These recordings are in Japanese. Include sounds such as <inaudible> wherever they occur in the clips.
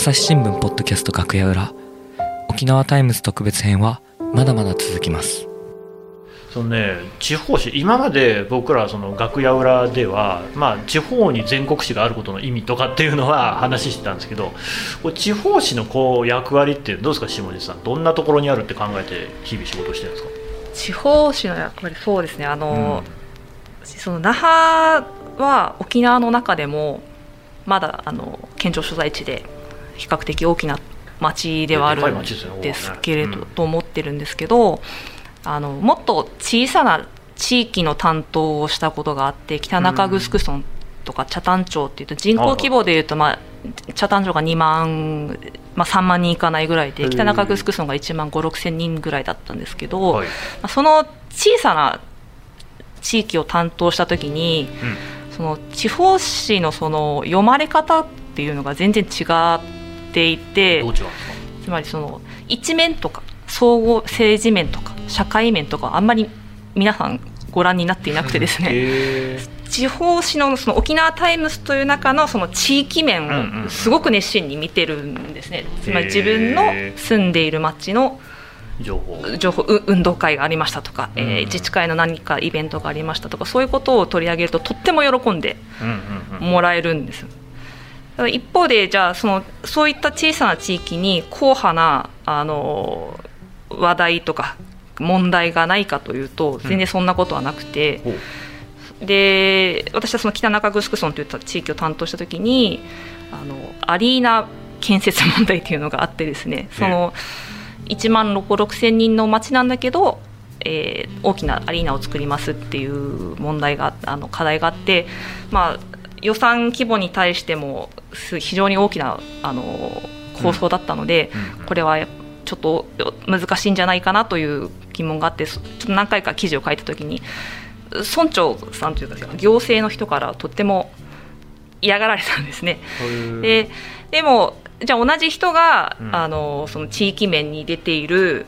朝日新聞ポッドキャスト楽屋裏沖縄タイムズ特別編はまだまだ続きます。そのね、地方紙今まで僕らその楽屋裏では、まあ、地方に全国紙があることの意味とかっていうのは話してたんですけどこ地方紙のこう役割ってどうですか下地さん？どんなところにあるって考えて日々仕事してるんですか？地方紙の役割そうですね。あの、うん、その那覇は沖縄の中でもまだあの県庁所在地で比較的大きな町ではあるんですけれど、と思ってるんですけどあのもっと小さな地域の担当をしたことがあって北中城村とか北谷町っていうと人口規模でいうと、まあ、北谷町が2万、まあ、3万人いかないぐらいで北中城村が1万5 6千人ぐらいだったんですけど、はい、その小さな地域を担当した時に、うん、その地方紙のその読まれ方っていうのが全然違っていてつまりその一面とか総合政治面とか社会面とかあんまり皆さんご覧になっていなくてですね。地方紙のその沖縄タイムズという中のその地域面をすごく熱心に見てるんですね、つまり自分の住んでいる町の情報。情報運動会がありましたとか、うんうん、えー、自治会の何かイベントがありましたとかそういうことを取り上げるととっても喜んでもらえるんです。一方でじゃあそのそういった小さな地域に硬派なあの話題とか問題がないかというと全然そんなことはなくて、う。ん、で私はその北中城村といった地域を担当した時にあのアリーナ建設問題というのがあってですねその1万6千人の町なんだけど、えー、大きなアリーナを作りますっていう問題があの課題があって、まあ、予算規模に対しても非常に大きなあの構想だったので、これはちょっと難しいんじゃないかなという疑問があってちょっと何回か記事を書いた時に村長さんというか行政の人からとっても嫌がられたんですね。ででもじゃあ同じ人が、うん、あのその地域面に出ている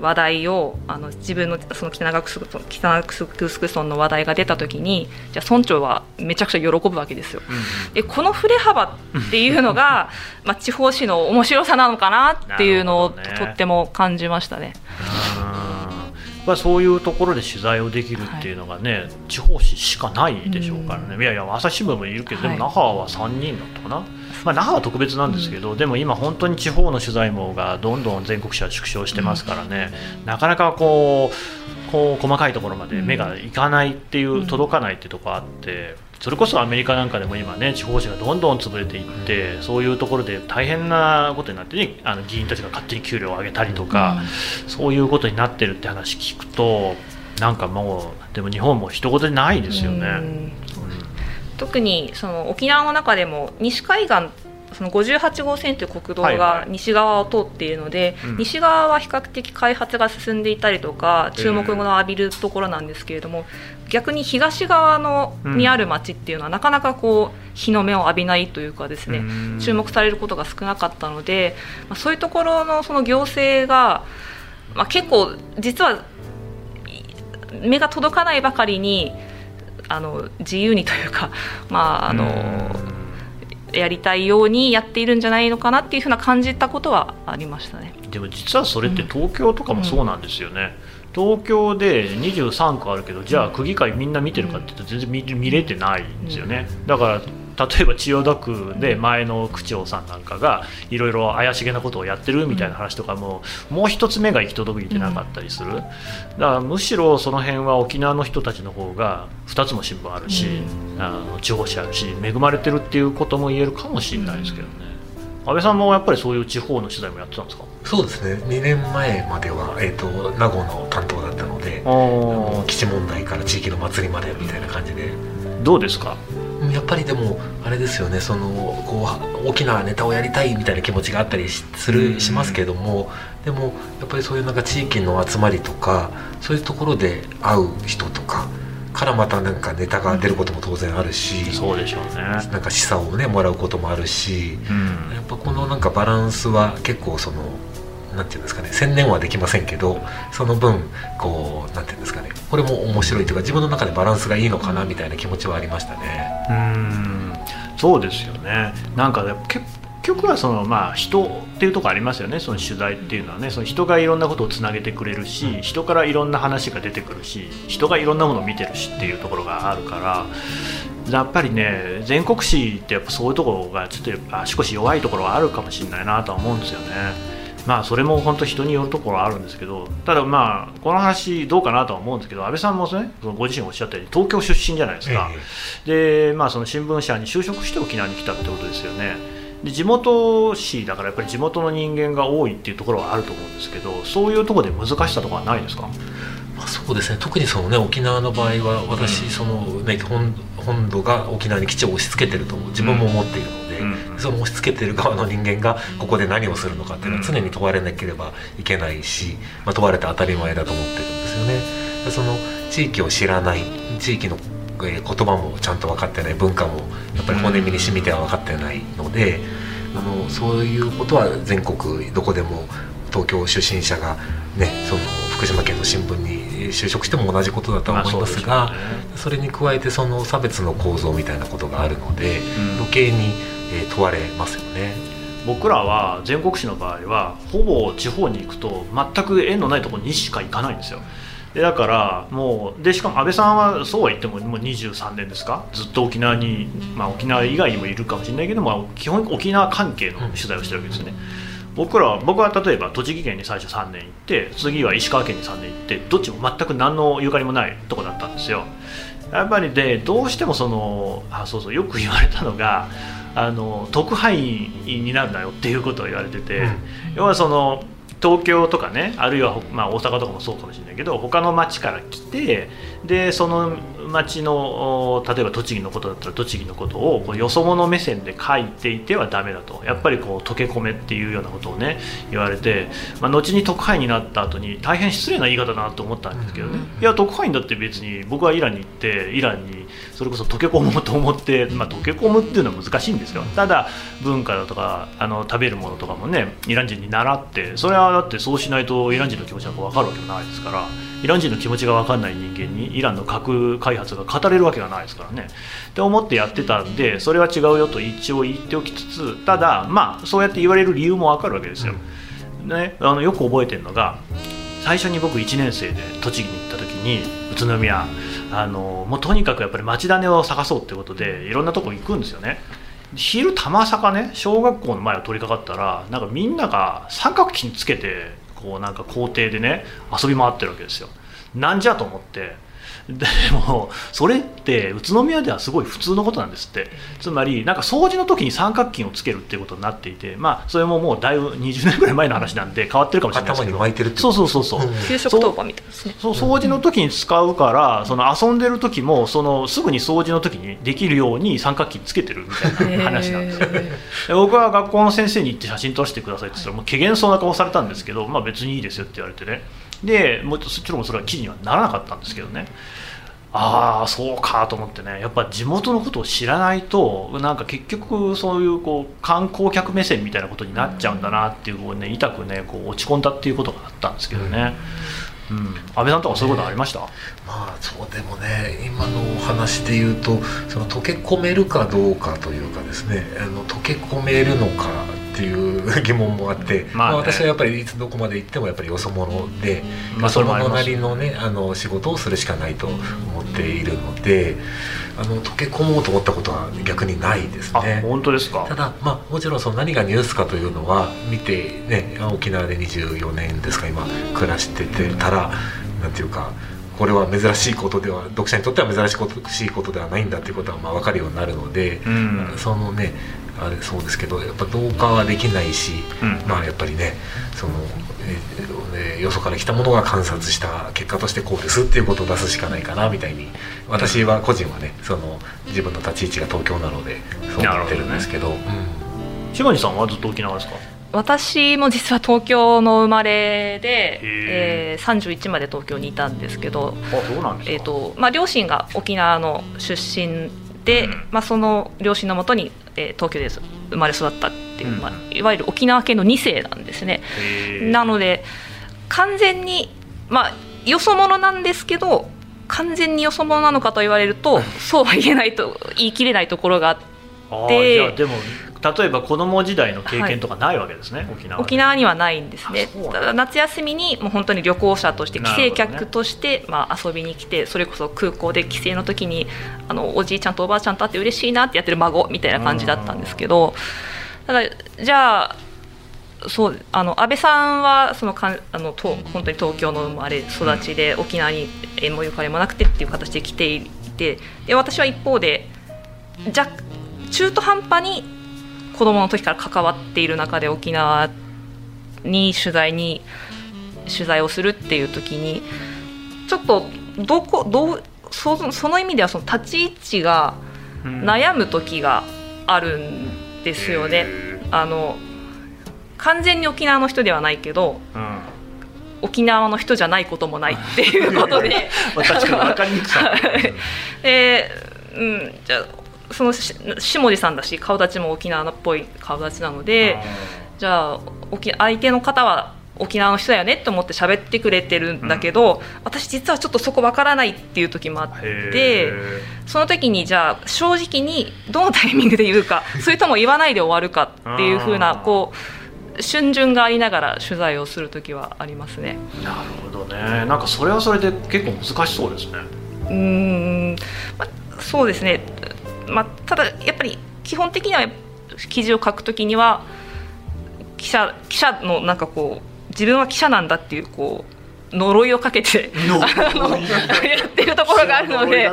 話題をあの自分のその北長城村の話題が出た時にじゃあ村長はめちゃくちゃ喜ぶわけですよ。うん、でこの振れ幅っていうのが <laughs> まあ地方紙の面白さなのかなっていうのをとっても感じましたね。まあ、そういうところで取材をできるっていうのがね、はい、地方紙しかないでしょうからね、うん、いやいや朝日新聞もいるけど、でも那覇は3人だったかな、まあ、那覇は特別なんですけど、うん、でも今、本当に地方の取材網がどんどん全国紙は縮小してますからね、うん、なかなかこうこう細かいところまで目がいかないっていう、届かないっていうところあって。それこそアメリカなんかでも今ね地方紙がどんどん潰れていってそういうところで大変なことになってねあの議員たちが勝手に給料を上げたりとか、うん、そういうことになってるって話聞くとなんかもうでも日本も一言でないですよね。うん、特にその沖縄の中でも西海岸その58号線という国道が西側を通っているので、はいはい、西側は比較的開発が進んでいたりとか注目の浴びるところなんですけれども、逆に東側のにある町っていうのは、なかなかこう日の目を浴びないというかですね、注目されることが少なかったので、まあ、そういうところのその行政が、まあ、結構実は目が届かないばかりにあの自由にというか、<laughs> まああのやりたいようにやっているんじゃないのかなっていうふうな感じたことはありましたね。でも実はそれって東京とかもそうなんですよね、うんうん、東京で23区あるけどじゃあ区議会みんな見てるかっていうと全然見見れてないんですよね、だから例えば千代田区で前の区長さんなんかがいろいろ怪しげなことをやってるみたいな話とかももう一つ目が行き届いてなかったりする。だからむしろその辺は沖縄の人たちの方が2つも新聞あるしあの地方紙あるし恵まれてるっていうことも言えるかもしれないですけどね。安倍さんもやっぱりそういう地方の取材もやってたんですか？そうですね。2年前までは、えーと、名護の担当だったので基地問題から地域の祭りまでみたいな感じでどうですか？やっぱりでもあれですよねそのこう大きなネタをやりたいみたいな気持ちがあったりするしますけどもでもやっぱりそういうなんか地域の集まりとかそういうところで会う人とかからまたなんかネタが出ることも当然あるし、そうでしょうね。なんか示唆をねもらうこともあるし、うん、やっぱこのなんかバランスは結構そのなんていうんですかね専念はできませんけどその分こうなんていうんですかねこれも面白いというか自分の中でバランスがいいのかなみたいな気持ちはありましたね。うん。そうですよね。なんか結局はその、まあ、人っていうところありますよね。その取材っていうのはね。その人がいろんなことをつなげてくれるし人からいろんな話が出てくるし人がいろんなものを見てるしっていうところがあるからやっぱりね全国紙ってやっぱそういうところがちょっと足腰弱いところはあるかもしれないなとは思うんですよね。まあそれも本当人によるところはあるんですけどただまあこの話どうかなとは思うんですけど安倍さんもねご自身おっしゃったように東京出身じゃないですか、でまあその新聞社に就職して沖縄に来たってことですよね。で地元紙だからやっぱり地元の人間が多いっていうところはあると思うんですけどそういうところで難しさとかはないですか？まあ、そうですね。特にその、ね、沖縄の場合は私、そのね、本本土が沖縄に基地を押し付けてると自分も思っている。ので、うん、その押し付けてる側の人間がここで何をするのかっていうのは常に問われなければいけないし、まあ、問われて当たり前だと思ってるんですよね。その地域を知らない地域の言葉もちゃんと分かってない文化もやっぱり骨身に染みては分かってないので、あのそういうことは全国どこでも東京出身者が、ね、その福島県の新聞に就職しても同じことだとは思いますが、まあそすね、それに加えてその差別の構造みたいなことがあるので、うん、余計に、え問われますよね。僕らは全国紙の場合はほぼ地方に行くと全く縁のないところにしか行かないんですよ。でだからもうでしかも安倍さんはそうは言ってももう23年ですか？ずっと沖縄に、まあ、沖縄以外にもいるかもしれないけど、まあ、基本沖縄関係の取材をしてるわけですね。僕らは僕は例えば栃木県に最初3年行って次は石川県に3年行ってどっちも全く何のゆかりもないとこだったんですよやっぱりでどうしてもそのあそうそうよく言われたのがあの特派員になるなよっていうことを言われてて、うん、要はその東京とかねあるいは、まあ、大阪とかもそうかもしれないけど他の町から来てでその町の例えば栃木のことだったら栃木のことをこうよそ者目線で書いていてはダメだと。やっぱりこう溶け込めっていうようなことをね言われて、まあ、後に特派員になった後に大変失礼な言い方だなと思ったんですけどね。いや特派員だって別に僕はイランに行ってイランにそれこそ溶け込もうと思って、<laughs> まあ、溶け込むっていうのは難しいんですよ。ただ文化だとかあの食べるものとかもねイラン人に習ってそれはだってそうしないとイラン人の気持ちなんか分かるわけないですからイラン人の気持ちが分かんない人間にイランの核開発が語れるわけがないですからね。って思ってやってたんでそれは違うよと一応言っておきつつただまあそうやって言われる理由も分かるわけですよ、ね、あのよく覚えてるのが最初に僕1年生で栃木に行った時に宇都宮あのもうとにかくやっぱり町種を探そうってことでいろんなとこ行くんですよね。昼たまさかね小学校の前を通りかかったらなんかみんなが三角筋つけてこうなんか校庭でね遊び回ってるわけですよ。なんじゃと思ってでもそれって宇都宮ではすごい普通のことなんですって。つまりなんか掃除の時に三角筋をつけるっていうことになっていてまあそれももうだいぶ20年ぐらい前の話なんで変わってるかもしれないですけど。頭に巻いてるってそうそうそうそう。給食当番みたいですね。そう掃除の時に使うからその遊んでる時もそのすぐに掃除の時にできるように三角筋つけてるみたいな話なんですよ僕は学校の先生に行って写真撮らせてくださいって言ったらもう怪げそうな顔されたんですけどまあ別にいいですよって言われてねでもちろんそれは記事にはならなかったんですけどね。ああそうかと思ってね。やっぱ地元のことを知らないとなんか結局そういうこう観光客目線みたいなことになっちゃうんだなっていうこう、ね、痛くねこう落ち込んだっていうことがあったんですけどね。うん、安倍さんとかそういうことありました、ね、まあそうでもね今のお話で言うとその溶け込めるかどうかというかですね。あの溶け込めるのかっていう疑問もあって、<laughs> まあ、ね、まあ、私はやっぱりいつどこまで行ってもやっぱりよそ者で、まあ、そのなりのねあの仕事をするしかないと思っているのであの溶け込もうと思ったことは逆にないですね。本当ですか？ただ、まあ、もちろんその何がニュースかというのは見て、ね、沖縄で24年ですか今暮らしててたらなんていうか。これは珍しいことでは読者にとっては珍しいことではないんだということはまあ分かるようになるので、うん、そのねあれそうですけどやっぱ同化はできないし、うん、まあやっぱりねその、えー、よそから来たものが観察した結果としてこうですっていうことを出すしかないかなみたいに私は個人はねその自分の立ち位置が東京なのでそう思ってるんですけど。どね。うん、島さんはずっと沖縄ですか？私も実は東京の生まれで、えー、31まで東京にいたんですけどえーとまあ、両親が沖縄の出身で、まあ、その両親のもとに、えー、東京で生まれ育ったっていう、まあ、いわゆる沖縄系の2世なんですね。なので完全に、まあ、よそ者なんですけど完全によそ者なのかと言われるとそうは言えないと言い切れないところがあって。でも例えば子供時代の経験とかないわけですね、はい、沖縄沖縄にはないんですね。ただ夏休みにもう本当に旅行者として帰省客として、ね、まあ、遊びに来てそれこそ空港で帰省の時にあのおじいちゃんとおばあちゃんと会って嬉しいなってやってる孫みたいな感じだったんですけどただじゃあそうあの安倍さんはそのかあのと本当に東京の生まれ育ちで沖縄に縁もゆかりもなくてっていう形で来ていてで私は一方でじゃ中途半端に子供の時から関わっている中で沖縄に取材に取材をするっていう時にちょっとどこどうそその意味ではその立ち位置が悩む時があるんですよね。あの完全に沖縄の人ではないけど、うん、沖縄の人じゃないこともないっていうことで。<laughs> 確かに分かりにくさ、<laughs> えー、うん、じゃその下地さんだし顔立ちも沖縄っぽい顔立ちなのでじゃあ相手の方は沖縄の人だよねと思って喋ってくれてるんだけど、うん、私実はちょっとそこわからないっていう時もあってその時にじゃあ正直にどのタイミングで言うか <laughs> それとも言わないで終わるかっていうふうなこう。春巡がありながら取材をする時はありますね。なるほどね。なんかそれはそれで結構難しそうですね。うん、まあ、そうですね。まあただやっぱり基本的には記事を書くときには記者記者のなんかこう自分は記者なんだっていうこう呪いをかけて <laughs> あのやってるところがあるので、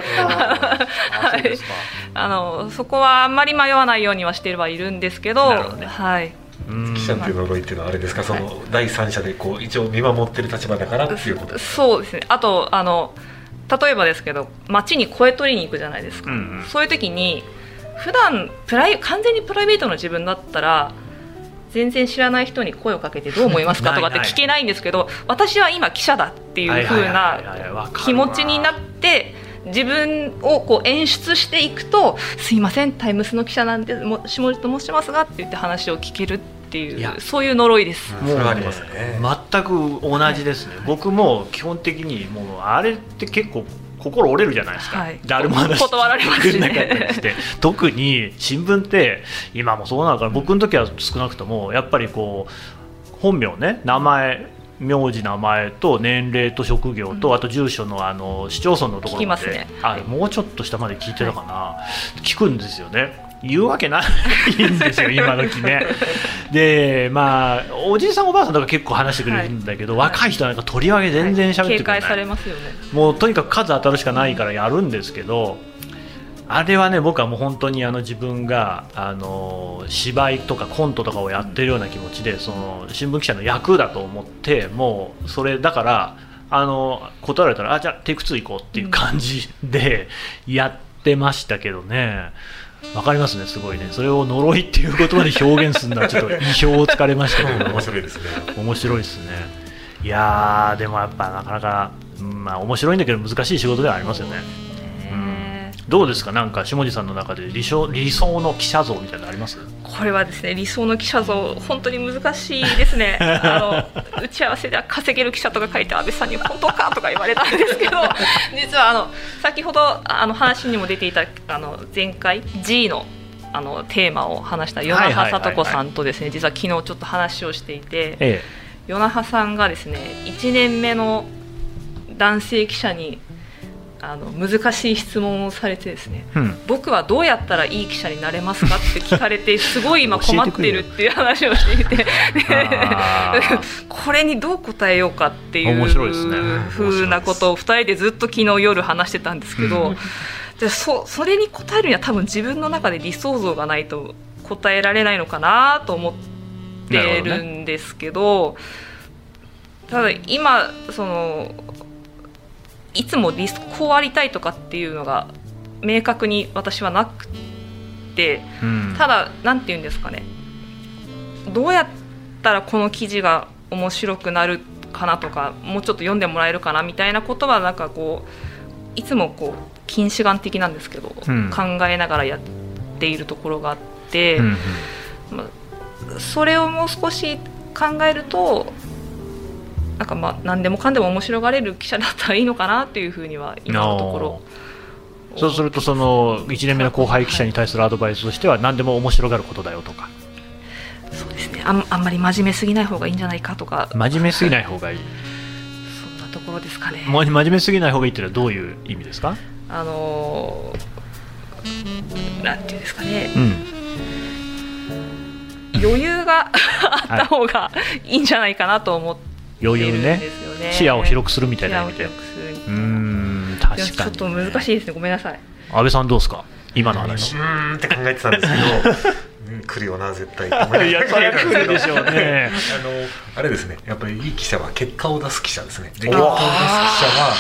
そこはあんまり迷わないようにはしてはいるんですけど、ね、はい。記者っていう呪いっていうのはあれですか、その第三者でこう一応見守ってる立場だからっていうことそうですね。あとあの例えばですけど街に声取りに行くじゃないですか、うんうん、そういう時に普段プライ完全にプライベートの自分だったら全然知らない人に声をかけてどう思いますかとかって <laughs> 聞けないんですけど私は今記者だっていう風な気持ちになって自分をこう演出していくと「すいませんタイムスの記者なんでも下地と申しますが」って言って話を聞けるっていうそういう呪いです。もう、ね、全く同じですね、はい、僕も基本的にもうあれって結構心折れるじゃないですか、はい、誰も話断られますし、ね、して。<laughs> 特に新聞って今もそうなのかな。僕の時は少なくともやっぱりこう本名ね。名前名字名前と年齢と職業と、あと住所のあの市町村のところまで、ね、あもうちょっと下まで聞いてたかな、はい、聞くんですよね言うわけないんですよ、今時ね。で、まあ、おじいさん、おばあさんとか結構話してくれるんだけど、はい、若い人なんかとりわけ全然喋ってくれない、はい、警戒されますよねもうとにかく数当たるしかないからやるんですけど、あれはね、僕はもう本当にあの自分があの芝居とかコントとかをやってるような気持ちで、その新聞記者の役だと思って、もうそれだから、あの断られたら、あじゃあ、テイク2行こうっていう感じでやってましたけどね。わかりますね、すごいね。それを呪いっていう言葉で表現するのはちょっと意表をつかれましたけど、面白いですね。面白いですね。いやでもやっぱなかなか、まあ面白いんだけど難しい仕事ではありますよね。どうですか？なんか下地さんの中で理想理想の記者像みたいなのあります？これはですね理想の記者像本当に難しいですね。<laughs> あの打ち合わせでは稼げる記者とか書いて安倍さんに本当かとか言われたんですけど <laughs> 実はあの先ほどあの話にも出ていたあの前回 G のあのテーマを話した与那覇聡子さんとですね実は昨日ちょっと話をしていて、ええ、与那覇さんがですね1年目の男性記者にあの難しい質問をされてですね、うん、僕はどうやったらいい記者になれますかって聞かれてすごい今 <laughs> 困ってるっていう話をしていてこれにどう答えようかっていうふうなことを2人でずっと昨日夜話してたんですけど、うん、そそれに答えるには多分自分の中で理想像がないと答えられないのかなと思ってるんですけど、ね、ただ今そのいつもリスこうありたいとかっていうのが明確に私はなくて、うん、ただ何て言うんですかね。どうやったらこの記事が面白くなるかなとかもうちょっと読んでもらえるかなみたいなことはなんかこういつもこう近視眼的なんですけど、うん、考えながらやっているところがあって、うんうん、まあ、それをもう少し考えるとなんかまあ何でもかんでも面白がれる記者だったらいいのかなっていうふうには今のところ。そうするとその1年目の後輩記者に対するアドバイスとしては何でも面白がることだよとか。そうですね。あんあんまり真面目すぎない方がいいんじゃないかとか。真面目すぎない方がいい。そんなところですかね。真面目すぎない方がいいっていうのはどういう意味ですか？あのーなんていうんですかね。うん。余裕が <laughs> あった方がいいんじゃないかなと思って余裕ね。ね。視野を広くするみたいな意味で。視野を広くする。みたうん確かにちょっと難しいですね。ごめんなさい。安倍さんどうですか？今の話。うーん。って考えてたんですけどうん。<laughs> 来るよな絶対いやそれは来るでしょうね。<laughs> あのあれですね。やっぱりいい記者は結果を出す記者ですね。で結果を出す記者は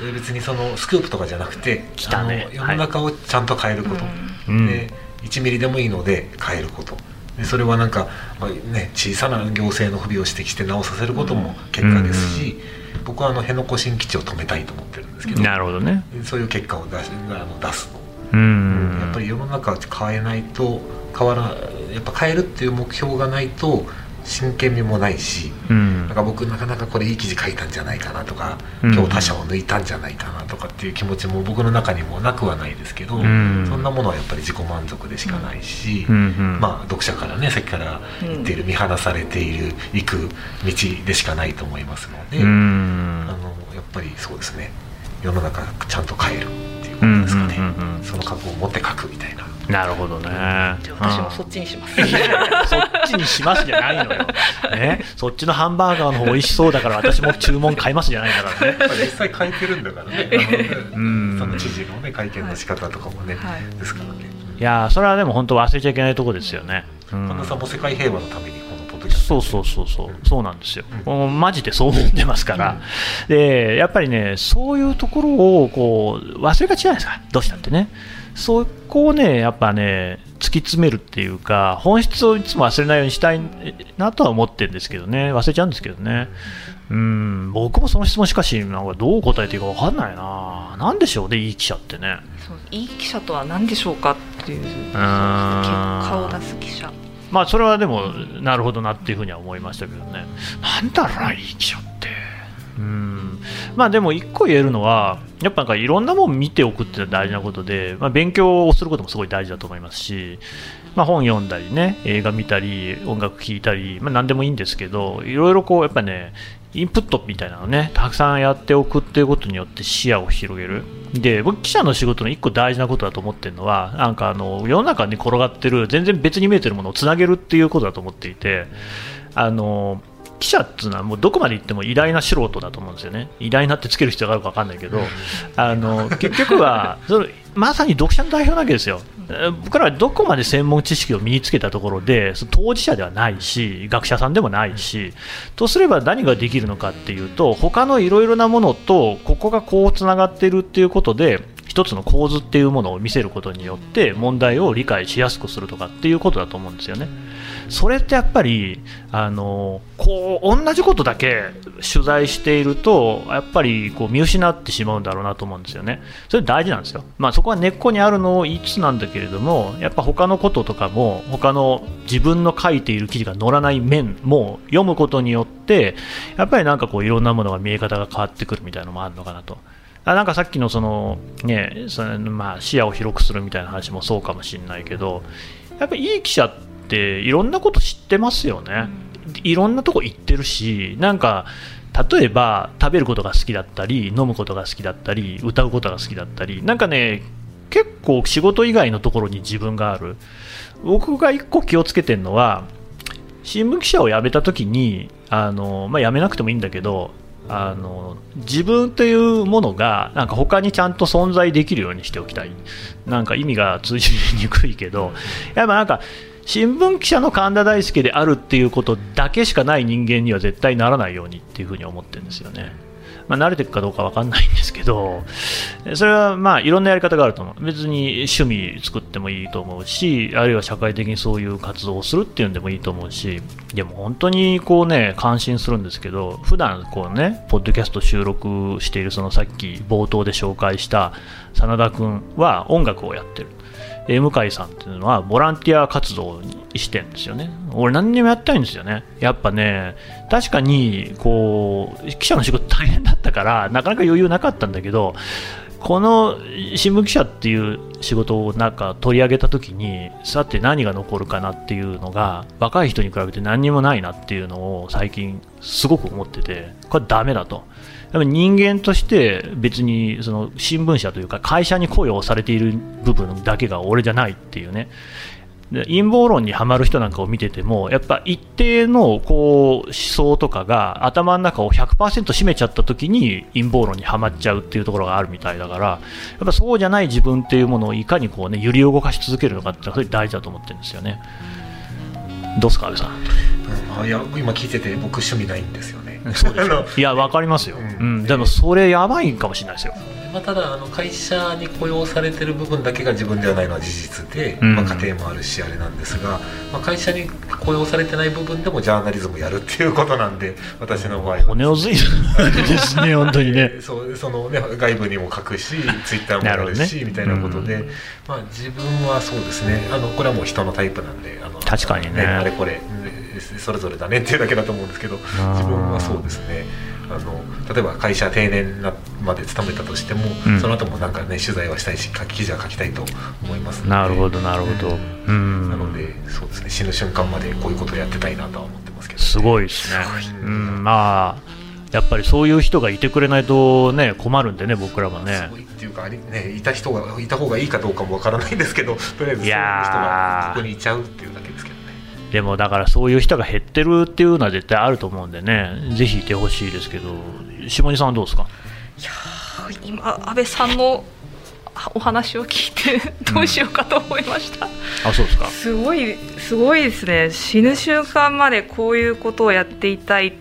えー別にそのスクープとかじゃなくて来たね。あの世の中をちゃんと変えること、うん。で1ミリでもいいので変えることでそれはなんか、まあね、小さな行政の不備を指摘して直させることも結果ですし、僕はあの辺野古新基地を止めたいと思ってるんですけどなるほどね。そういう結果を出しあの出すの。うーん。やっぱり世の中を変えないと変わらやっぱ変えるっていう目標がないと真剣味もないしうん。なんか僕なかなかこれいい記事書いたんじゃないかなとか、うん。今日他者を抜いたんじゃないかなとかっていう気持ちも僕の中にもなくはないですけど、ん。そんなものはやっぱり自己満足でしかないし、うん。うん。まあ読者からねさっきから言っている見放されている行く道でしかないと思いますので、あのやっぱりそうですね。世の中ちゃんと変えるうことですかね、うんうんうんうん。その覚悟を持って書くみたいな。なるほどね。じゃあ私もそっちにします。いやいやそっちにしますじゃないのよ、<laughs> ね、そっちのハンバーガーの方美味しそうだから私も注文買いますじゃないからね。<laughs> まあ実際変えてるんだからね。<laughs> うん。その知事のね会見の仕方とかもね、はいですからね。いやーそれはでも本当忘れちゃいけないとこですよね、うん。神田さんも世界平和のためにこのポッドキャストそうそうそうそう。そうなんですよ、もうマジでそう思ってますから、でやっぱりねそういうところをこう忘れがちじゃないですか。どうしたってね。そこをねやっぱね突き詰めるっていうか本質をいつも忘れないようにしたいなとは思ってるんですけどね。忘れちゃうんですけどね。うん。僕もその質問しかしなんかどう答えていいか分かんないな。なんでしょうねいい記者ってね。そういい記者とは何でしょうかっていう結ん。果を出す記者まあそれはでもなるほどなっていうふうには思いましたけどね。なんだろうないい記者って。うん。まあでも一個言えるのはやっぱなんかいろんなもん見ておくって大事なことで、まあ、勉強をすることもすごい大事だと思いますし、まあ、本読んだりね映画見たり音楽聴いたり、まあ、何でもいいんですけどいろいろこうやっぱねインプットみたいなのねたくさんやっておくっていうことによって視野を広げる。で僕記者の仕事の一個大事なことだと思ってるのはなんかあの世の中に転がってる全然別に見えてるものをつなげるっていうことだと思っていてあの記者っていうのはもうどこまで行っても偉大な素人だと思うんですよね。偉大なってつける必要があるか分かんないけどあの結局はそのまさに読者の代表なわけですよ。えー僕らはどこまで専門知識を身につけたところで当事者ではないし学者さんでもないしとすれば何ができるのかっていうと他のいろいろなものとここがこうつながっているっていうことで一つの構図っていうものを見せることによって問題を理解しやすくするとかっていうことだと思うんですよね。それってやっぱりあのこう同じことだけ取材しているとやっぱりこう見失ってしまうんだろうなと思うんですよね。それ大事なんですよ。まあそこは根っこにあるのを言いつつなんだけれどもやっぱ他のこととかも他の自分の書いている記事が載らない面も読むことによってやっぱりなんかこういろんなものが見え方が変わってくるみたいなのもあるのかなと。あなんかさっきのその、ねそのまあ、視野を広くするみたいな話もそうかもしれないけどやっぱりいい記者っていろんなこと知ってますよね、いろんなとこ行ってるしなんか例えば食べることが好きだったり飲むことが好きだったり歌うことが好きだったりなんかね結構仕事以外のところに自分がある。僕が一個気をつけてるのは新聞記者を辞めた時にあの、まあ、辞めなくてもいいんだけどあの自分というものがなんか他にちゃんと存在できるようにしておきたいなんか意味が通じにくいけどやっぱなんか新聞記者の神田大輔であるっていうことだけしかない人間には絶対ならないようにっていうふうに思ってるんですよね。まあ、慣れていくかどうか分かんないんですけど、それはまあいろんなやり方があると思う。別に趣味作ってもいいと思うし、あるいは社会的にそういう活動をするっていうんでもいいと思うし、でも本当にこうね、感心するんですけど、普段こうね、ポッドキャスト収録しているそのさっき冒頭で紹介した真田君は音楽をやってる。で向井さんっていうのはボランティア活動にしてんですよね。俺何にもやってないんですよね。やっぱね、確かにこう記者の仕事大変だったからなかなか余裕なかったんだけど、この新聞記者っていう仕事をなんか取り上げたときにさて何が残るかなっていうのが若い人に比べて何にもないなっていうのを最近すごく思っててこれダメだと。人間として別にその新聞社というか会社に雇用されている部分だけが俺じゃないっていうね。陰謀論にはまる人なんかを見ててもやっぱ一定のこう思想とかが頭の中を100%占めちゃった時に陰謀論にはまっちゃうっていうところがあるみたいだからやっぱそうじゃない自分っていうものをいかにこう、ね、揺り動かし続けるのかって大事だと思ってるんですよね。どうすか安倍さん、うん、いや今聞いてて僕趣味ないんですよね。そうで <laughs> いや分かりますよ、うん、うん、でもそれやばいかもしれないですよ。まあ、ただあの会社に雇用されてる部分だけが自分ではないのは事実で、まあ、家庭もあるしあれなんですが、まあ、会社に雇用されてない部分でもジャーナリズムやるっていうことなんで私の場合は。骨をずいですね <laughs> 本当にね。そうそのね外部にも書くしツイッターもやるし、ね、みたいなことで、うん、まあ、自分はそうですね。あのこれはもう人のタイプなんであの確かにね。あれこれそれぞれだねっていうだけだと思うんですけど自分はそうですねあの例えば会社定年まで勤めたとしても、うん、その後もなんかね取材はしたいし記事は書きたいと思いますなるほどなるほど、うん、なのでそうですね死ぬ瞬間までこういうことをやってたいなとは思ってますけど、ね、すごいですね、うん、まあやっぱりそういう人がいてくれないとね困るんでね僕らもね。っていうかねいた人がいた方がいいかどうかもわからないんですけどとりあえずそういう人がここにいちゃうっていうだけですけど。でもだからそういう人が減ってるっていうのは絶対あると思うんでね、ぜひいてほしいですけど、下地さんはどうですか？いや今、安倍さんのお話を聞いてどうしようかと思いました、うん、あそうですか。すごいすごいですね。死ぬ瞬間までこういうことをやっていたい。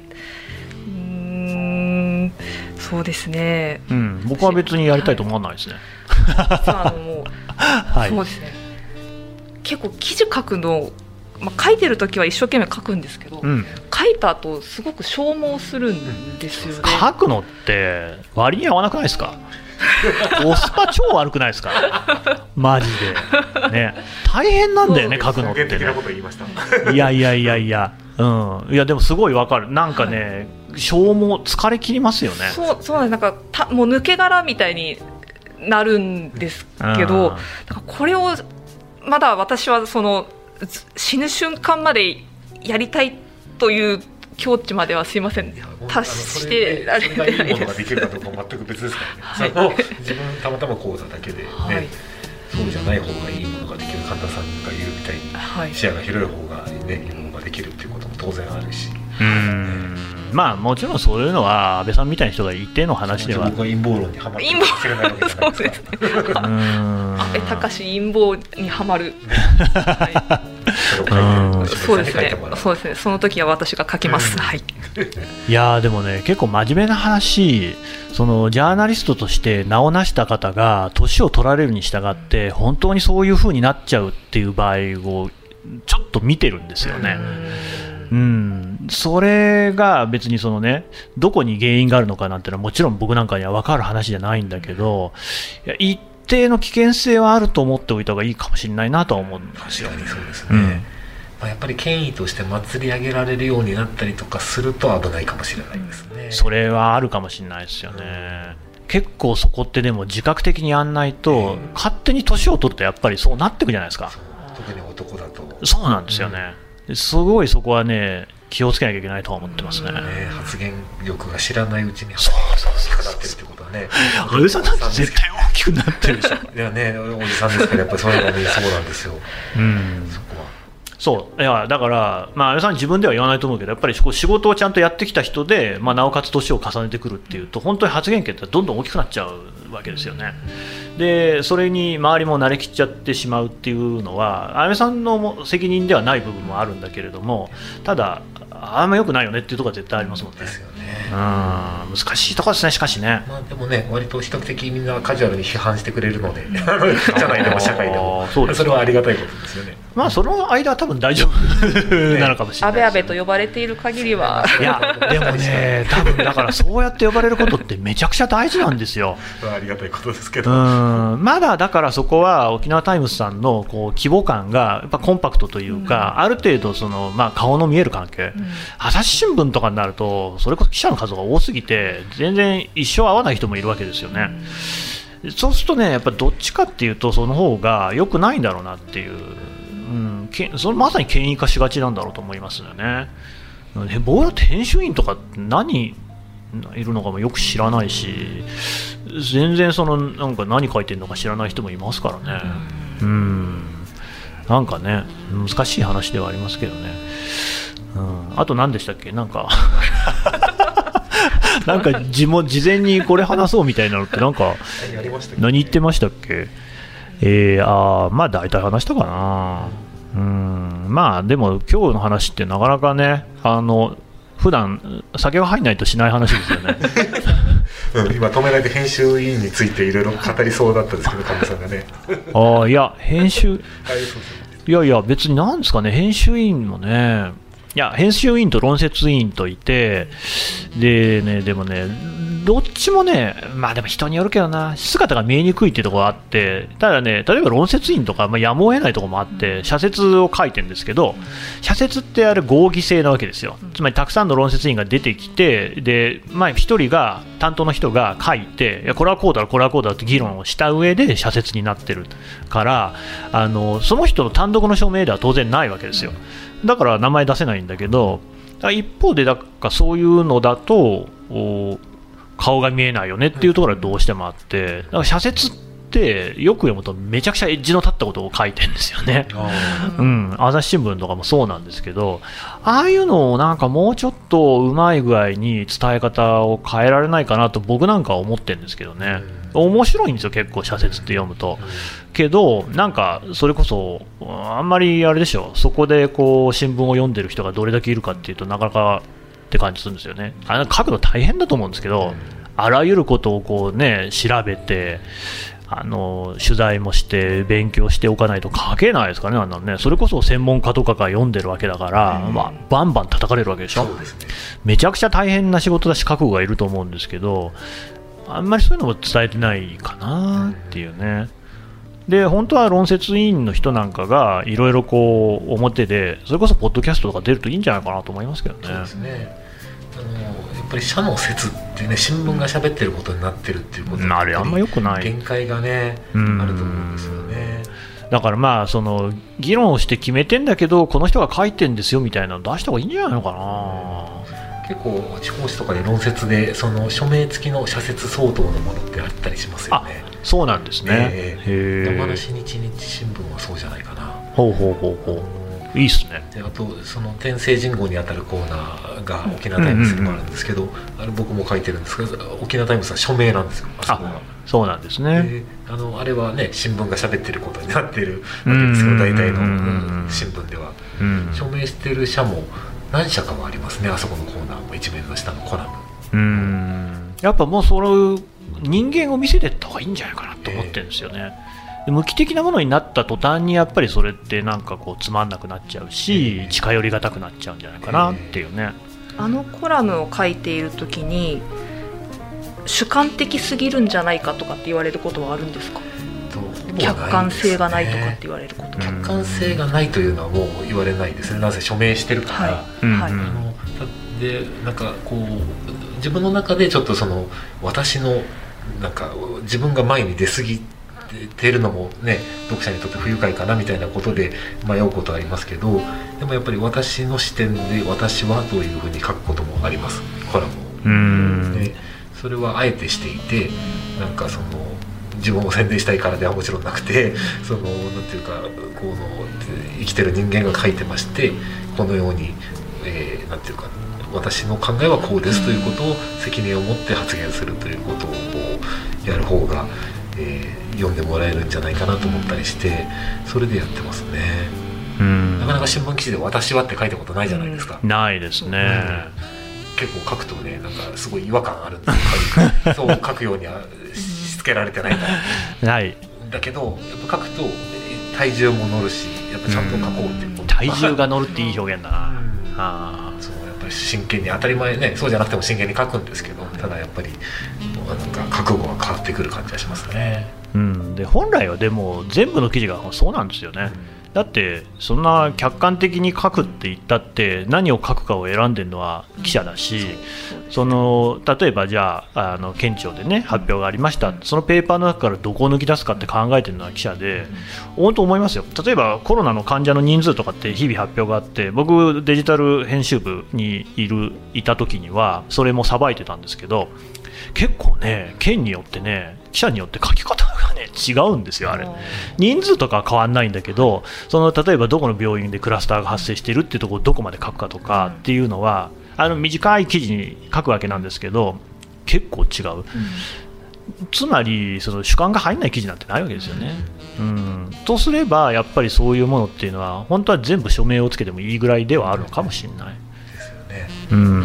うんそうですね、うん、僕は別にやりたいと思わないですね、あのもう、<laughs> はい、そうですね。結構記事書くのまあ、書いてる時は一生懸命書くんですけど、うん、書いた後すごく消耗するんですよね、書くのって割に合わなくないですか？<laughs> コスパ超悪くないですか？マジで。ね。大変なんだよね書くのって、ね、いやいやいやいや。うん。いやでもすごいわかる。なんかね、はい、消耗疲れ切りますよね。そうそうなんかたもう抜け殻みたいになるんですけど、うん、これをまだ私はその死ぬ瞬間までやりたいという境地まではすいません。達してられない。いいものができるかどうか全く別ですからね、はい、自分たまたま講座だけでね、はい、そうじゃない方がいいものができる神田さんが言うみたいに、はい、視野が広い方がねいいものができるっていうことも当然あるし。うんまあもちろんそういうのは安倍さんみたいな人がいての話では。僕は陰謀論にはまる陰謀そうですね。安倍隆陰謀にはまる、はい、そうですね。そう。ですね。その時は私が書きます、はい、いやでもね結構真面目な話そのジャーナリストとして名を成した方が年を取られるに従って本当にそういうふうになっちゃうっていう場合をちょっと見てるんですよね。うん、それが別にそのねどこに原因があるのかなんてのはもちろん僕なんかには分かる話じゃないんだけど一定の危険性はあると思っておいた方がいいかもしれないなとは思うんですよ。そうですね、うんまあ、やっぱり権威として祭り上げられるようになったりとかすると危ないかもしれないですね。それはあるかもしれないですよね。うん、結構そこってでも自覚的にやんないと、えー、勝手に年を取るとやっぱりそうなっていくじゃないですか。特に男だと。そうなんですよね。うんすごいそこはね気をつけなきゃいけないとは思ってますね。ね発言力が知らないうちにそうそうそうなってるってことはね。安倍さんなんて絶対大きくなってるでしょ。いやねおじさんですからやっぱりそういうのねそうなんですよ。うん。そこは。そういやだから、まあ、安倍さん自分では言わないと思うけどやっぱり仕事をちゃんとやってきた人で、まあ、なおかつ年を重ねてくるっていうと本当に発言権ってどんどん大きくなっちゃうわけですよね。でそれに周りも慣れきっちゃってしまうっていうのは安倍さんの責任ではない部分もあるんだけれどもただあんまよくないよねっていうところは絶対ありますもんね。ですよね。うん難しいところですねしかしね。まあでもね割と比較的みんなカジュアルに批判してくれるので <laughs> 社内でも社会でもそうそれはありがたいことですよね。まあその間は多分大丈夫なのかもしれない、ね。安倍安倍と呼ばれている限りは。いやでもね多分だからそうやって呼ばれることってめちゃくちゃ大事なんですよ。ありがたいことですけど。うんまだだからそこは沖縄タイムズさんのこう規模感がやっぱコンパクトというか、うん、ある程度そのまあ顔の見える関係、うん、朝日新聞とかになるとそれこそ記者の数が多すぎて全然一生会わない人もいるわけですよね。そうするとねやっぱどっちかっていうとその方が良くないんだろうなっていう、うん、けそれまさに権威化しがちなんだろうと思いますよね。ね僕だって編集委員とか何いるのかもよく知らないし全然そのなんか何書いてるのか知らない人もいますからね。うん。なんかね難しい話ではありますけどね。うん、あと何でしたっけ？なんか。<laughs> なんか事も事前にこれ話そうみたいなのってなんか <laughs> 何言ってましたっけ？えー、あーまあ大体話したかな。うん。まあでも今日の話ってなかなかねあの普段酒が入んないとしない話ですよね。<laughs> うん、今止められて編集委員についていろいろ語りそうだったんですけど神さんがね。<laughs> ああいや編集はいやいや別になんですかね編集員もね。いや編集委員と論説委員といてでねでもねどっちもねまあでも人によるけどな。姿が見えにくいっていうところがあって。ただね例えば論説委員とか、まあ、やむを得ないところもあって社説を書いてるんですけど社説ってあれ合議制なわけですよ。つまりたくさんの論説委員が出てきてでまあ一人が担当の人が書いていやこれはこうだろこれはこうだろって議論をした上で社説になってるからあのその人の単独の署名では当然ないわけですよ。だから名前出せないんだけど一方でだからそういうのだとお顔が見えないよねっていうところはどうしてもあってだから社説ってよく読むとめちゃくちゃエッジの立ったことを書いてるんですよね。うん、朝日新聞とかもそうなんですけど、ああいうのをなんかもうちょっとうまい具合に伝え方を変えられないかなと僕なんかは思ってるんですけどね。面白いんですよ、結構、社説って読むと。けど、なんかそれこそ、あんまりあれでしょ、そこでこう新聞を読んでる人がどれだけいるかっていうとなかなかって感じするんですよね。あれ書くの大変だと思うんですけど、あらゆることをこうね調べて、あの取材もして勉強しておかないと書けないですかね、あんなのね、それこそ専門家とかが読んでるわけだから、まあ、バンバン叩かれるわけでしょ、ね。めちゃくちゃ大変な仕事だし、覚悟がいると思うんですけど、あんまりそういうのも伝えてないかなっていうね。で本当は論説委員の人なんかがいろいろこう表でそれこそポッドキャストとか出るといいんじゃないかなと思いますけどね。そうですね。あのやっぱり社の説ってね新聞が喋ってることになってるっていうことうんあれあんま良くない。限界がねあうん。ると思うんですよね。だからまあその議論をして決めてんだけどこの人が書いてんですよみたいなの出した方がいいんじゃないのかな。結構地方紙とかで論説でその署名付きの社説相当のものってあったりしますよねそうなんですね。えへえ。山梨日日新聞はそうじゃないかなほうほうほうほう。いいっすね。であとその天聖人号にあたるコーナーが沖縄タイムズにもあるんですけど、あれ僕も書いてるんですけど沖縄タイムズは署名なんですよあそこが。そうなんですね。であのあれはね新聞が喋ってることになってるわけですけど大体のうんうん新聞ではうん。署名してる社も何社かはありますねあそこのコーナーも一面の下のコラムうん。やっぱもうその人間を見せてった方がいいんじゃないかなと思ってるんですよね。で無機的なものになった途端にやっぱりそれってなんかこうつまんなくなっちゃうし、ええ。近寄りがたくなっちゃうんじゃないかなっていうね。あのコラムを書いている時に主観的すぎるんじゃないかとかって言われることはあるんですか？客観性がないとかって言われること、うん。客観性がないというのはもう言われないですね。なぜ署名してるから、はうんはい。あのでなんかこう自分の中でちょっとその私のなんか自分が前に出過ぎてるのもね読者にとって不愉快かなみたいなことで迷うことはありますけどでもやっぱり私の視点で私はというふうに書くこともあります。コラムを。それはあえてしていてなんかその自分を宣伝したいからではもちろんなくてそのなんていうかこの生きてる人間が書いてましてこのように、えーなんていうか私の考えはこうですということを責任を持って発言するということをやる方が、えー読んでもらえるんじゃないかなと思ったりしてそれでやってますね。うんなかなか新聞記事で「私は」って書いたことないじゃないですか。ないですね。結構書くとねなんかすごい違和感あるんですよ <laughs> そう書くようにはしつけられてないからない。だけどやっぱ書くとえ体重も乗るしやっぱちゃんと書こうっていうこと体重が乗るっていい表現だな。うんあそう真剣に当たり前ねそうじゃなくても真剣に書くんですけどただやっぱりなんか覚悟が変わってくる感じがしますね。ーうん。で本来はでも全部の記事がそうなんですよね。だってそんな客観的に書くって言ったって何を書くかを選んでるのは記者だし、その例えばじゃああの県庁でね発表がありました、そのペーパーの中からどこを抜き出すかって考えてるのは記者で、本当思いますよ。例えばコロナの患者の人数とかって日々発表があって僕デジタル編集部にいるいた時にはそれもさばいてたんですけど結構ね県によってね記者によって書き方がね違うんですよ、あれ。人数とかは変わらないんだけどその例えばどこの病院でクラスターが発生しているっていうところをどこまで書くかとかっていうのはあの短い記事に書くわけなんですけど結構違う。つまりその主観が入らない記事なんてないわけですよね。うん、とすればやっぱりそういうものっていうのは本当は全部署名をつけてもいいぐらいではあるのかもしれない。ですよね。うん。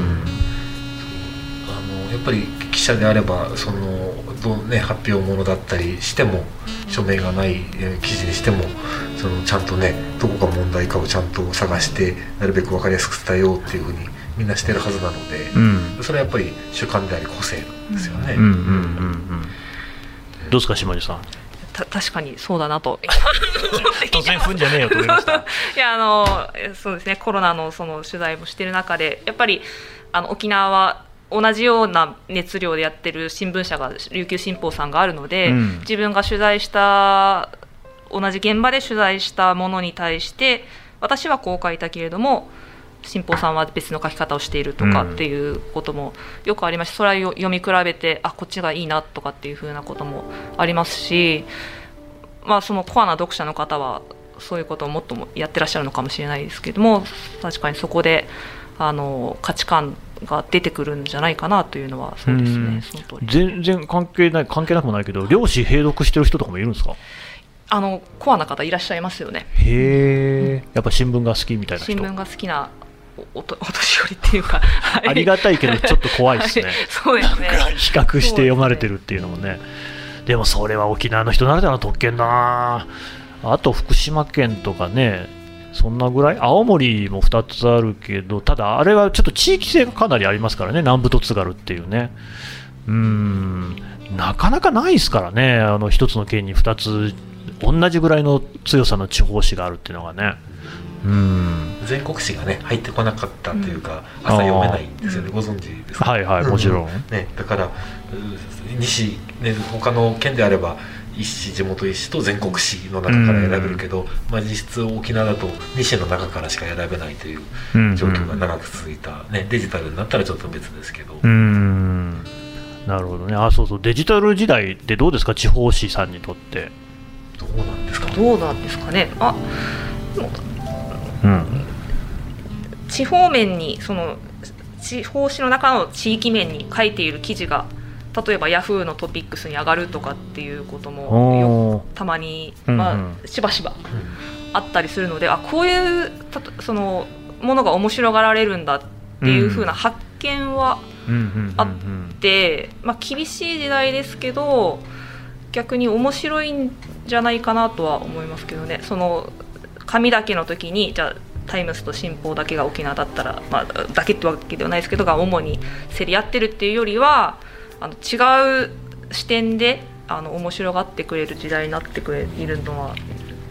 あのやっぱり記者であればそのどう、ね、発表ものだったりしても署名がないえー記事にしてもそのちゃんとねどこが問題かをちゃんと探してなるべく分かりやすく伝えようっていうふうにみんなしてるはずなので、うん。それはやっぱり主観であり個性ですよね。うんうんうんうん。どうですか島地さん？た確かにそうだなと。<laughs> 突然踏んじゃねえよと思いました。<laughs> いやあのえそうですねコロナのその取材もしてる中でやっぱりあの沖縄は同じような熱量でやってる新聞社が琉球新報さんがあるので、うん。自分が取材した同じ現場で取材したものに対して私はこう書いたけれども新報さんは別の書き方をしているとかうんっていうこともよくありましてそれを読み比べてあこっちがいいなとかっていうふうなこともありますし、まあ、そのコアな読者の方はそういうことをもっともやってらっしゃるのかもしれないですけども確かにそこであの価値観が出てくるんじゃないかなというのはそうですうん。ね全然関係ない関係なくもないけど漁師閉読してる人とかもいるんですか？あのコアな方いらっしゃいますよね。へえやっぱ新聞が好きみたいな人。新聞が好きなおおと <laughs> お年寄りっていうか。はい。ありがたいけどちょっと怖いですね。はい。そうですね。比較して読まれてるっていうのもね。でもそれは沖縄の人ならではの特権だな。あと福島県とかねそんなぐらい？青森も2つあるけどただあれはちょっと地域性がかなりありますからね。南部と津軽っていうね。うーん。なかなかないですからね。あの1つの県に2つ同じぐらいの強さの地方紙があるっていうのがね。うん。全国紙がね入ってこなかったというか、朝読めないんですよね、ご存知ですか？はいはいもちろん、ね、だからう西、ね、他の県であれば一紙地元一紙と全国紙の中から選べるけど、まあ、実質沖縄だと西の中からしか選べないといううん。状況が長く続いた、ね、デジタルになったらちょっと別ですけど、うーん。なるほどね、あそうそう、デジタル時代ってどうですか、地方紙さんにとって。どうなんですか？どうなんですかね？あうん、地方面にその地方紙の中の地域面に書いている記事が例えばヤフーのトピックスに上がるとかっていうこともたまに、うんうん。まあ、しばしばあったりするのであこういうたとそのものが面白がられるんだっていう風な発見はあで、まあ、厳しい時代ですけど逆に面白いんじゃないかなとは思いますけどね。その紙だけの時にじゃあタイムスと新報だけが沖縄だったら、まあ、だけってわけではないですけどが主に競り合ってるっていうよりはあの違う視点であの面白がってくれる時代になってくれいるのは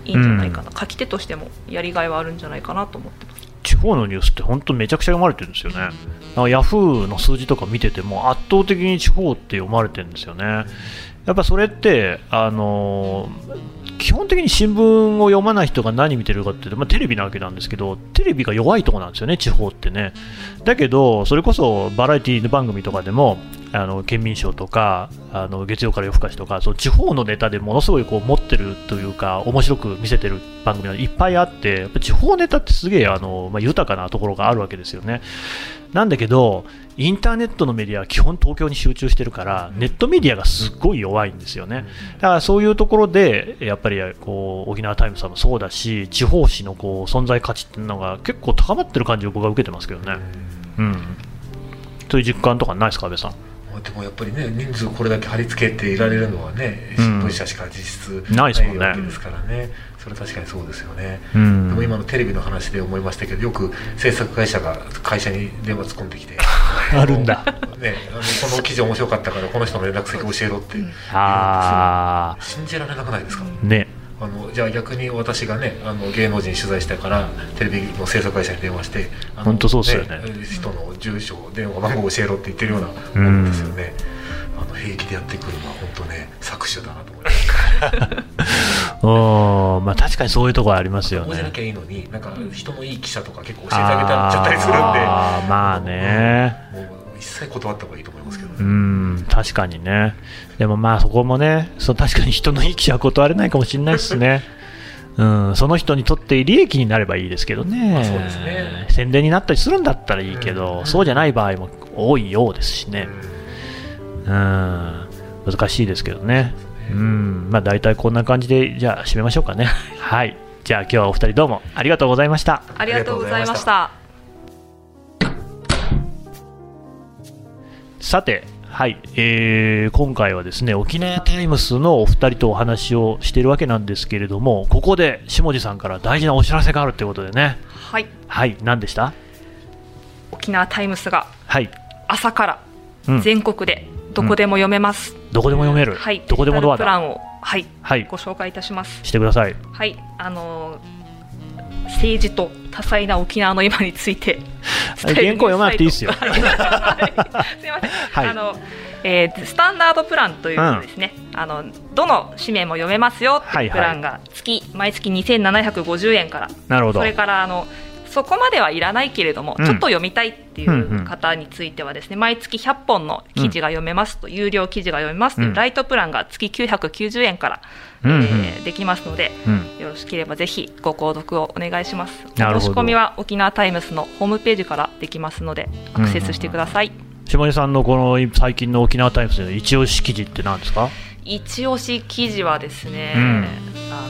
いいんじゃないかな、書き手としてもやりがいはあるんじゃないかなと思ってます。地方のニュースって本当めちゃくちゃ読まれてるんですよね。なんかヤフーの数字とか見てても圧倒的に地方って読まれてるんですよね。やっぱそれって、あのー基本的に新聞を読まない人が何見てるかっていうと、まあ、テレビなわけなんですけど、テレビが弱いところなんですよね、地方ってね。だけど、それこそバラエティー番組とかでも、あの県民ショーとかあの月曜から夜更かしとかその地方のネタでものすごいこう持ってるというか面白く見せてる番組がいっぱいあってやっぱ地方ネタってすげえあの、まあ、豊かなところがあるわけですよね。なんだけどインターネットのメディアは基本東京に集中してるからネットメディアがすっごい弱いんですよね。だからそういうところでやっぱりこう沖縄タイムズさんもそうだし地方紙のこう存在価値っていうのが結構高まってる感じを僕は受けてますけどね。うん。そういう実感とかないですか安倍さん？まあでもやっぱりね人数これだけ貼り付けていられるのはねうん。新聞社しか実質ないわけですからね。それは確かにそうですよね、うん。でも今のテレビの話で思いましたけどよく制作会社が会社に電話突っ込んできて <laughs> あるんだ。ねあのこの記事面白かったからこの人の連絡先教えろって、あ信じられなくないですか、あねあのじゃあ逆に私がねあの芸能人取材したからテレビの制作会社に電話して本当そうですよね。人の住所電話番号教えろって言ってるようなものですよね、あの平気でやってくるのは本当ね搾取だなと思います。<laughs> おまあ確かにそういうところありますよね。教えなきゃいいのになんか人のいい記者とか結構教えてあげたちゃったりするんで。あまあね、一切断った方がいいと思いますけどね。うん確かにね。でもまあそこもねそう確かに人のいい記者は断れないかもしれないですね。<laughs> うん、その人にとって利益になればいいですけどね,、まあそうですね。宣伝になったりするんだったらいいけど、うん。そうじゃない場合も多いようですしね、うん、難しいですけどね、うんまあ、大体こんな感じでじゃあ締めましょうかね。はい。じゃあ今日はお二人どうもありがとうございました。ありがとうございましたさて、はいえー今回はですね沖縄タイムスのお二人とお話をしているわけなんですけれどもここで下地さんから大事なお知らせがあるということでね。はい。はい何でした？沖縄タイムスがはい、朝からうん、全国でどこでも読めます、どこでも読める、はい。どこでもドアだ。プランをはいはい。ご紹介いたします。してください。はい。あのー政治と多彩な沖縄の今について <laughs> 原稿読まなくていいっすよ。はいすみません、はい。あのえースタンダードプランというですね、あのどの紙面も読めますよっていうプランが月、毎月2750円から。なるほど。それからあのそこまではいらないけれども、うん。ちょっと読みたいっていうんうん。う方についてはですね、毎月100本の記事が読めますと、有料記事が読めますという、うん。ライトプランが月990円から、うんうん。えーできますので、うん。よろしければぜひご購読をお願いします。申し込みは沖縄タイムスのホームページからできますので、アクセスしてください。下地さんのこの最近の沖縄タイムズの一押し記事って何ですか、一押し記事はですね、うん。あ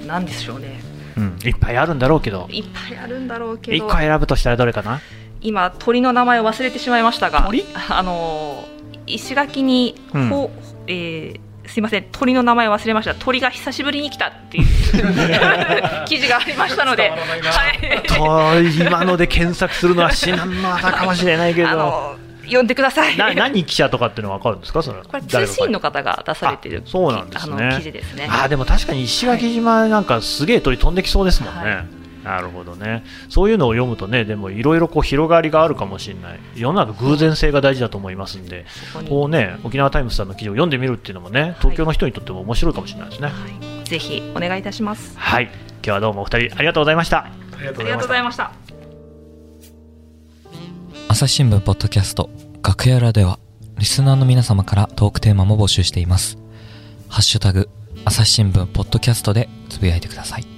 のなんでしょうね、うん、いっぱいあるんだろうけど。いっぱいあるんだろうけ1ど個、選ぶとしたらどれかな？今鳥の名前を忘れてしまいましたが、鳥？あの石垣にうん。ほ、えーすいません鳥の名前を忘れました。鳥が久しぶりに来たっていう <laughs> 記事がありましたので、はい、と今ので検索するのは至難の技かもしれないけど読んでください。な何記者とかっていうのは分かるんですか？それこれ通信の方が出されてるあそうなんですね。あの記事ですね。あーでも確かに石垣島なんかすげえ鳥飛んできそうですもんね、はい。なるほどね。そういうのを読むとねでもいろいろこう広がりがあるかもしれない。世の中偶然性が大事だと思いますんで。こうね沖縄タイムズさんの記事を読んでみるっていうのもね東京の人にとっても面白いかもしれないですね。はい。ぜひお願いいたします。はい。今日はどうもお二人ありがとうございました。ありがとうございました。朝日新聞ポッドキャスト楽屋裏ではリスナーの皆様からトークテーマも募集しています。ハッシュタグ朝日新聞ポッドキャストでつぶやいてください。